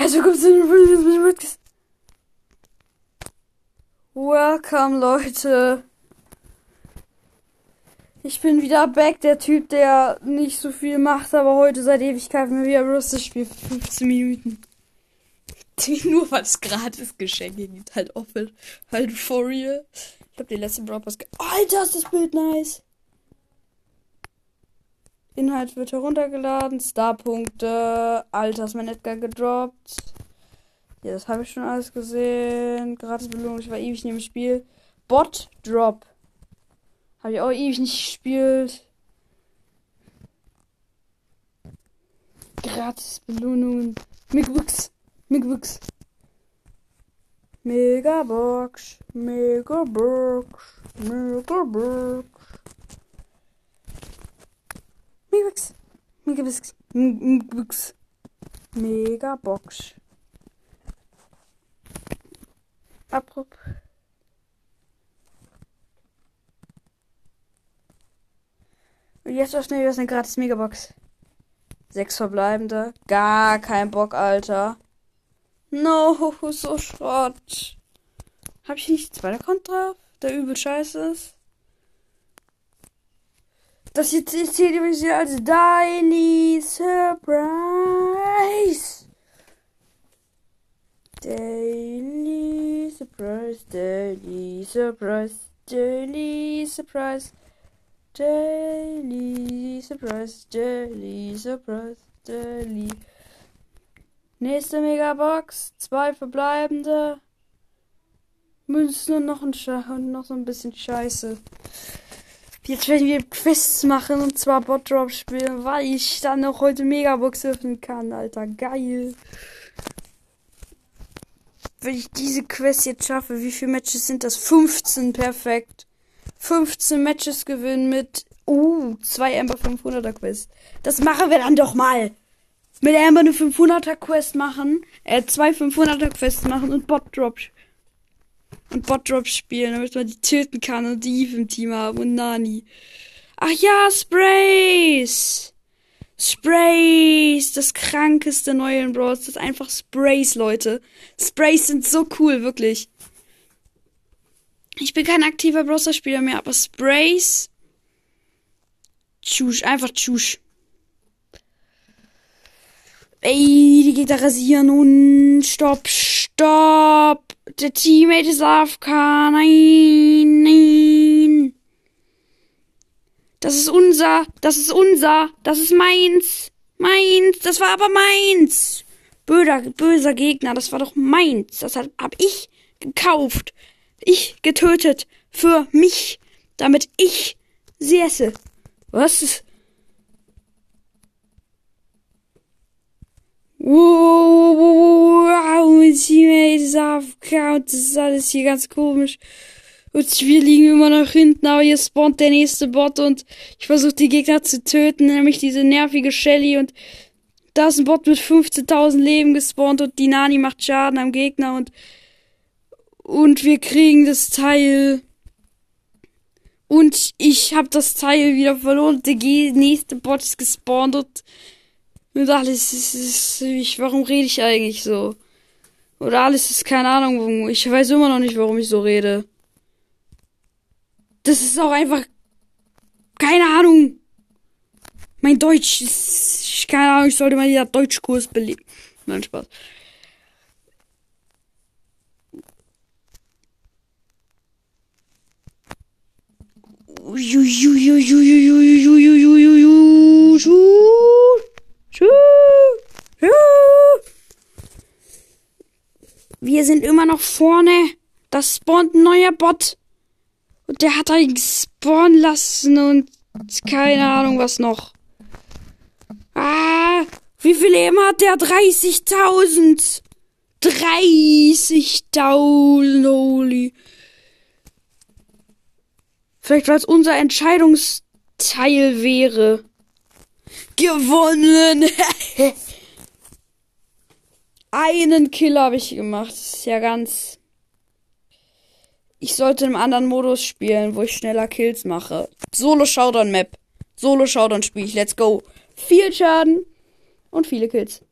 Also kommst du Welcome, Leute. Ich bin wieder back, der Typ, der nicht so viel macht, aber heute seit Ewigkeiten wieder Brüste spielt für 15 Minuten. Nur es gratis Geschenke gibt, halt offen. Halt for real. Ich glaube, die letzte Brawl Pass. Alter, ist das Bild nice. Inhalt wird heruntergeladen. Starpunkte. Alter, ist mein Edgar gedroppt. Ja, das habe ich schon alles gesehen. Gratis Belohnung. Ich war ewig nicht im Spiel. Bot Drop. Habe ich auch ewig nicht gespielt. Gratis Belohnungen. Migwix. Migwix. Megabox. Megabox. Megabox. Megawix. Megawix. Megabox. Abruf. Und jetzt öffnen wir eine gratis Megabox. Sechs verbleibende. Gar kein Bock, Alter. No, so Schrott. Hab ich nicht zwei Account drauf? Der übel scheiße ist. Das jetzt ist hier übrigens als Daily Surprise. Daily Surprise, Daily Surprise, Daily Surprise, Daily Surprise, Daily Surprise, Daily. Nächste Megabox, zwei verbleibende. Münzen und noch ein Sche und noch so ein bisschen Scheiße. Jetzt werden wir Quests machen und zwar Bot Drop spielen, weil ich dann noch heute Megabox öffnen kann, Alter. Geil. Wenn ich diese Quest jetzt schaffe, wie viele Matches sind das? 15, perfekt. 15 Matches gewinnen mit, uh, zwei Amber 500er Quest. Das machen wir dann doch mal. Mit Amber eine 500er Quest machen, äh, zwei 500er Quests machen und Bot Drop und Bot Drop spielen, damit man die töten kann und die Eve im Team haben und Nani. Ach ja, Sprays! Sprays! Das krankeste neue in Bros. Das ist einfach Sprays, Leute. Sprays sind so cool, wirklich. Ich bin kein aktiver Browser-Spieler mehr, aber Sprays. Tschusch, einfach tschusch. Ey, die geht da rasieren und stopp, stopp. Der Teammate ist AFK. Nein, nein. Das ist unser, das ist unser, das ist meins. Meins, das war aber meins. Böser, böser Gegner, das war doch meins. Das hab, hab ich gekauft. Ich getötet. Für mich. Damit ich sie esse. Was? Wow, Teammate ist AFK und das ist alles hier ganz komisch. Und wir liegen immer noch hinten, aber hier spawnt der nächste Bot und ich versuche die Gegner zu töten, nämlich diese nervige Shelly und da ist ein Bot mit 15.000 Leben gespawnt und die Nani macht Schaden am Gegner und und wir kriegen das Teil und ich habe das Teil wieder verloren. Der nächste Bot ist gespawnt und und alles ist, ist ich, warum rede ich eigentlich so? Oder alles ist keine Ahnung, ich weiß immer noch nicht, warum ich so rede. Das ist auch einfach keine Ahnung. Mein Deutsch ist keine Ahnung, ich sollte mal wieder Deutschkurs belegen. Nein, Spaß. Wir sind immer noch vorne. Das spawnt ein neuer Bot. Und der hat einen spawnen lassen und keine Ahnung was noch. Ah, wie viel Leben hat der? 30.000. 30.000, holy. Vielleicht weil es unser Entscheidungsteil wäre. Gewonnen! Einen Kill habe ich gemacht. Das ist ja ganz. Ich sollte im anderen Modus spielen, wo ich schneller Kills mache. Solo Showdown Map. Solo Showdown spiele ich. Let's go. Viel Schaden und viele Kills.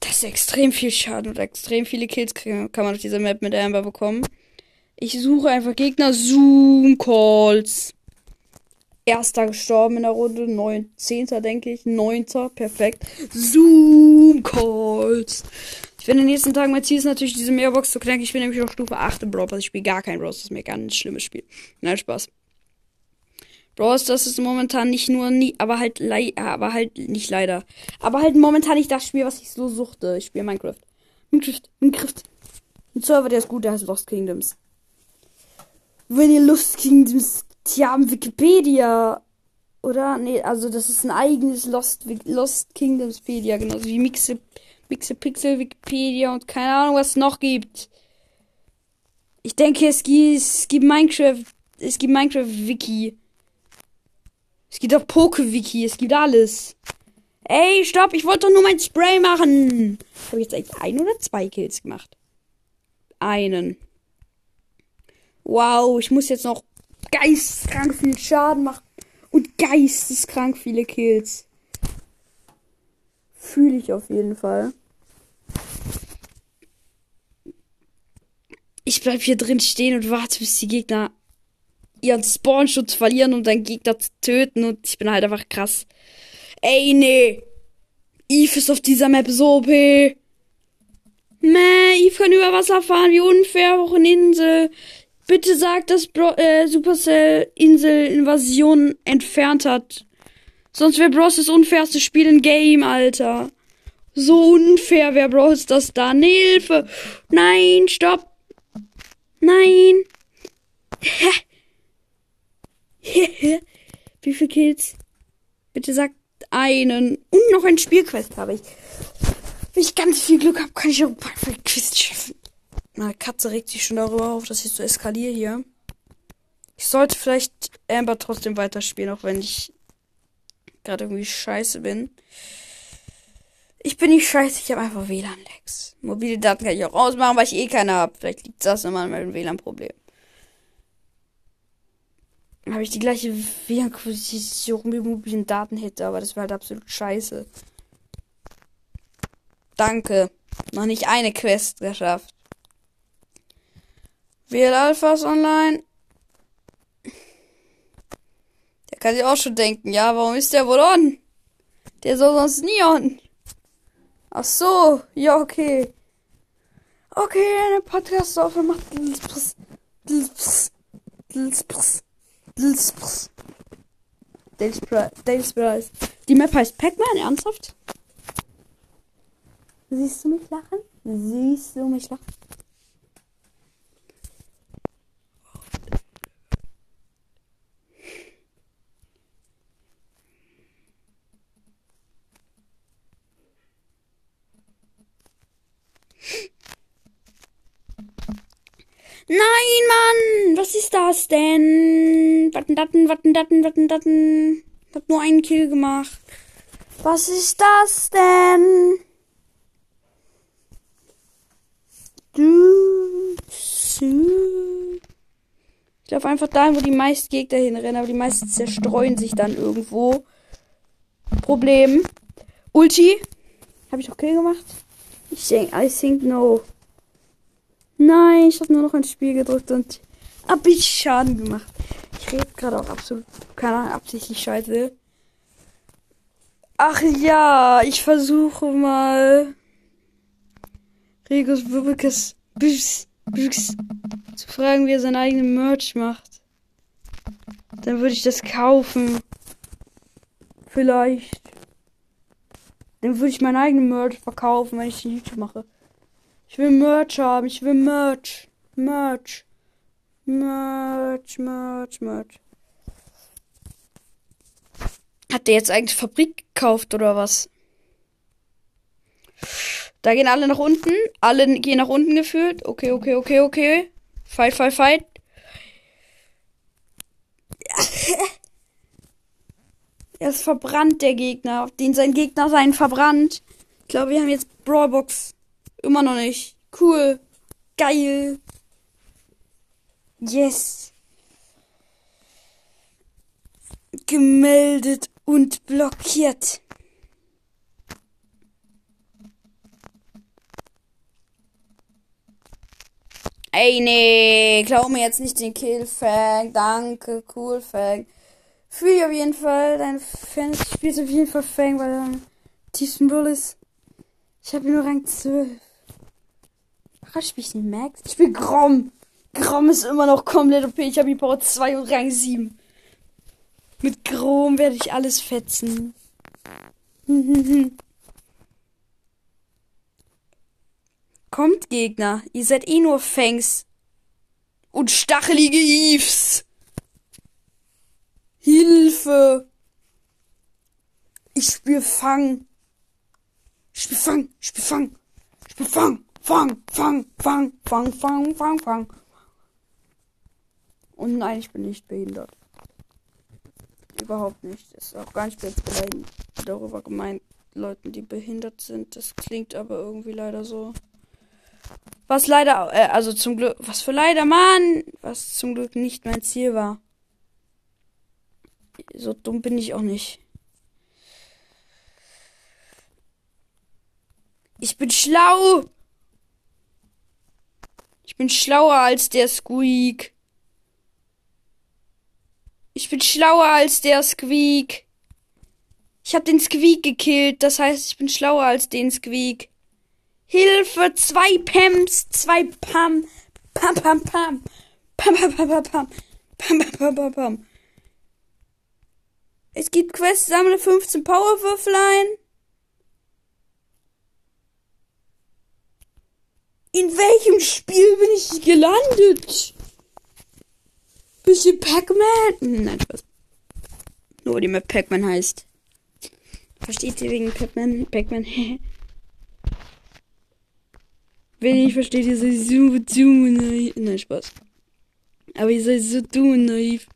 Das extrem viel Schaden und extrem viele Kills kann man auf dieser Map mit Amber bekommen. Ich suche einfach Gegner. Zoom Calls. Erster gestorben in der Runde. Neun, Zehnter, denke ich. Neunter. Perfekt. Zoom Calls. Ich bin in den nächsten Tagen, mein Ziel ist natürlich, diese Mehrbox zu knacken. Ich bin nämlich auf Stufe 8 im Brawl Pass. Ich spiele gar kein Brawl. Das ist mir ein schlimmes Spiel. Nein, Spaß. Brawl das ist momentan nicht nur nie, aber halt aber halt nicht leider. Aber halt momentan nicht das Spiel, was ich so suchte. Ich spiele Minecraft. Minecraft, Minecraft. Ein Server, der ist gut, der heißt Lost Kingdoms. Wenn ihr Lost Kingdoms, haben Wikipedia. Oder? Nee, also das ist ein eigenes Lost, Lost Kingdomspedia, genauso wie Mixe, Mixe Pixel Wikipedia und keine Ahnung, was es noch gibt. Ich denke, es gibt, es gibt Minecraft, es gibt Minecraft Wiki. Es gibt auch Pokewiki, es gibt alles. Ey, stopp, ich wollte doch nur mein Spray machen. Habe ich jetzt eigentlich ein oder zwei Kills gemacht? Einen. Wow, ich muss jetzt noch geisteskrank viel Schaden machen. Und geisteskrank viele Kills. Fühle ich auf jeden Fall. Ich bleib hier drin stehen und warte, bis die Gegner ihren Spawnschutz verlieren, um deinen Gegner zu töten. Und ich bin halt einfach krass. Ey, nee. Eve ist auf dieser Map so OP. Meh, Eve kann über Wasser fahren, wie unfair, auch in Insel. Bitte sag, dass Bro äh, Supercell Insel Invasion entfernt hat. Sonst wäre Bros das unfairste Spiel im Game, Alter. So unfair wäre Bros das dann. Hilfe! Nein, stopp! Nein! Wie viele Kills? Bitte sagt einen. Und noch ein Spielquest habe ich. Wenn ich ganz viel Glück habe, kann ich auch ein paar Quests schaffen. Meine Katze regt sich schon darüber auf, dass ich so eskaliere hier. Ich sollte vielleicht Amber trotzdem weiterspielen, auch wenn ich gerade irgendwie scheiße bin. Ich bin nicht scheiße, ich habe einfach WLAN-Lags. Mobile Daten kann ich auch ausmachen, weil ich eh keine habe. Vielleicht liegt das immer an meinem WLAN-Problem habe ich die gleiche WLAN-Position wie mobilen Daten hätte, aber das wäre halt absolut scheiße. Danke. Noch nicht eine Quest geschafft. WL Alphas online. Der kann sich auch schon denken, ja, warum ist der wohl on? Der soll sonst nie on. Ach so, ja, okay. Okay, eine Podcast auf macht. Dales Price. Die Map heißt Pac-Man, ernsthaft? Siehst du mich lachen? Siehst du mich lachen? Nein, Mann! Was ist das denn? Watten, datten, watten, datten, watten, datten. Hab nur einen Kill gemacht. Was ist das denn? Du, ich laufe einfach dahin, wo die meisten Gegner hinrennen, aber die meisten zerstreuen sich dann irgendwo. Problem. Ulti. Habe ich auch Kill gemacht? Ich denke, I think no. Nein, ich habe nur noch ein Spiel gedrückt und hab ich Schaden gemacht. Ich rede gerade auch absolut keine Ahnung, absichtlich scheiße. Ach ja, ich versuche mal Regus Bubikes zu fragen, wie er seinen eigenen Merch macht. Dann würde ich das kaufen. Vielleicht. Dann würde ich meinen eigenen Merch verkaufen, wenn ich YouTube mache. Ich will Merch haben. Ich will Merch. Merch. Merch, Merch, Merch. Hat der jetzt eigentlich Fabrik gekauft oder was? Da gehen alle nach unten. Alle gehen nach unten gefühlt. Okay, okay, okay, okay. Fight, fight, fight. er ist verbrannt, der Gegner. Den sein Gegner sein verbrannt. Ich glaube, wir haben jetzt Brawlbox. Immer noch nicht. Cool. Geil. Yes. Gemeldet und blockiert. Ey, nee, glaub mir jetzt nicht den Killfang. Danke, cool Fang. Fühl ich auf jeden Fall, dein Fan spielt auf jeden Fall Fang, weil er am tiefsten Bull ist. Ich habe nur Rang 12. Warum spiele ich den Max? Ich bin Grom. Grom ist immer noch komplett OP. Ich habe die Power 2 und Rang 7. Mit Grom werde ich alles fetzen. Kommt, Gegner. Ihr seid eh nur Fangs. Und stachelige Eves. Hilfe. Ich spiel Fang. Ich Spiel Fang, Ich spiel Fang. Ich Spiel Fang, Fang, Fang, Fang, Fang, Fang, Fang, Fang. Und nein, ich bin nicht behindert. Überhaupt nicht. Ist auch gar nicht jetzt beleidigend darüber gemeint, Leuten, die behindert sind. Das klingt aber irgendwie leider so. Was leider, äh, also zum Glück, was für leider, Mann, was zum Glück nicht mein Ziel war. So dumm bin ich auch nicht. Ich bin schlau. Ich bin schlauer als der Squeak bin schlauer als der Squeak. Ich hab den Squeak gekillt. Das heißt, ich bin schlauer als den Squeak. Hilfe, zwei Pams, zwei Pam. Pam, pam, pam. Pam, pam, pam, pam, pam. Pam, pam, pam, pam, pam. Es gibt Quests, sammle 15 Powerwürfel ein. In welchem Spiel bin ich gelandet? Bisschen Pac-Man? Nein, Spaß. Nur die Map Pac-Man heißt. Versteht ihr wegen Pac-Man? Pac-Man? Wenn nicht versteht, ihr seid so dumm und naiv. Nein, Spaß. Aber ihr seid so dumm und naiv.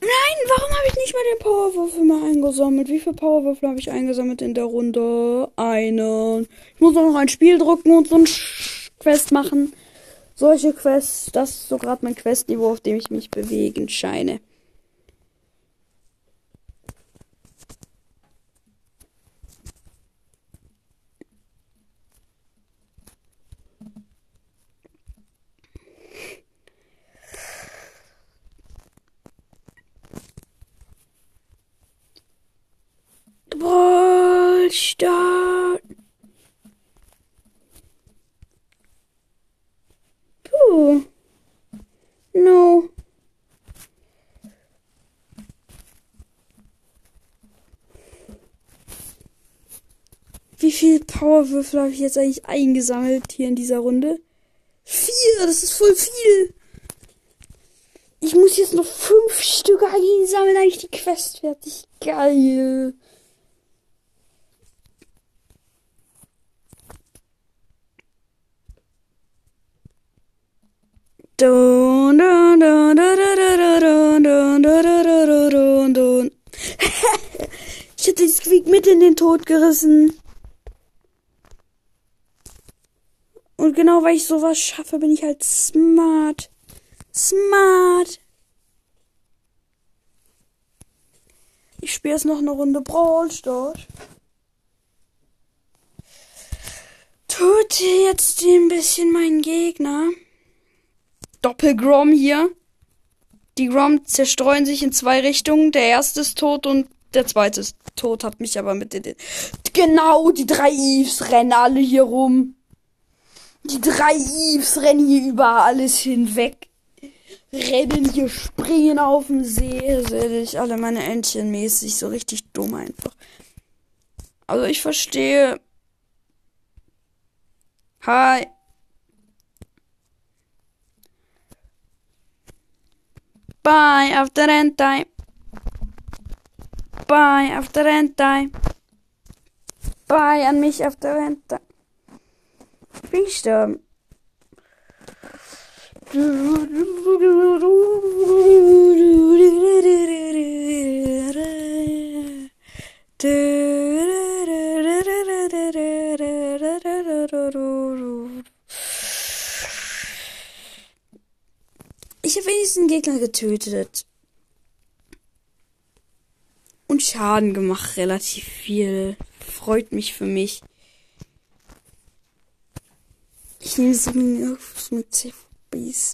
Nein, warum habe ich nicht mal den Powerwürfel mal eingesammelt? Wie viele Powerwürfel habe ich eingesammelt in der Runde? Einen. Ich muss auch noch ein Spiel drücken und so ein Quest machen. Solche Quests, das ist so gerade mein Questniveau, auf dem ich mich bewegen scheine. Brawl. Puh. No. Wie viel Powerwürfel habe ich jetzt eigentlich eingesammelt hier in dieser Runde? Vier, das ist voll viel. Ich muss jetzt noch fünf Stück einsammeln, eigentlich die Quest fertig. Geil. Ich hätte den Squeak mit in den Tod gerissen. Genau weil ich sowas schaffe, bin ich halt smart. Smart. Ich spiele jetzt noch eine Runde Brawl Stars. Tut jetzt ein bisschen meinen Gegner. Doppelgrom hier. Die Grom zerstreuen sich in zwei Richtungen. Der erste ist tot und der zweite ist tot. Hat mich aber mit den. Genau, die drei Eves rennen alle hier rum. Die drei Eves rennen hier über alles hinweg. Rennen hier, springen auf dem See. Sehe ich alle meine Entchen mäßig. So richtig dumm einfach. Also ich verstehe. Hi. Bye after end time. Bye after end time. Bye an mich after end time. Bin ich sterben. Ich habe wenigstens einen Gegner getötet. Und Schaden gemacht, relativ viel. Freut mich für mich. Ich nehme so Mini auf mit CVBs.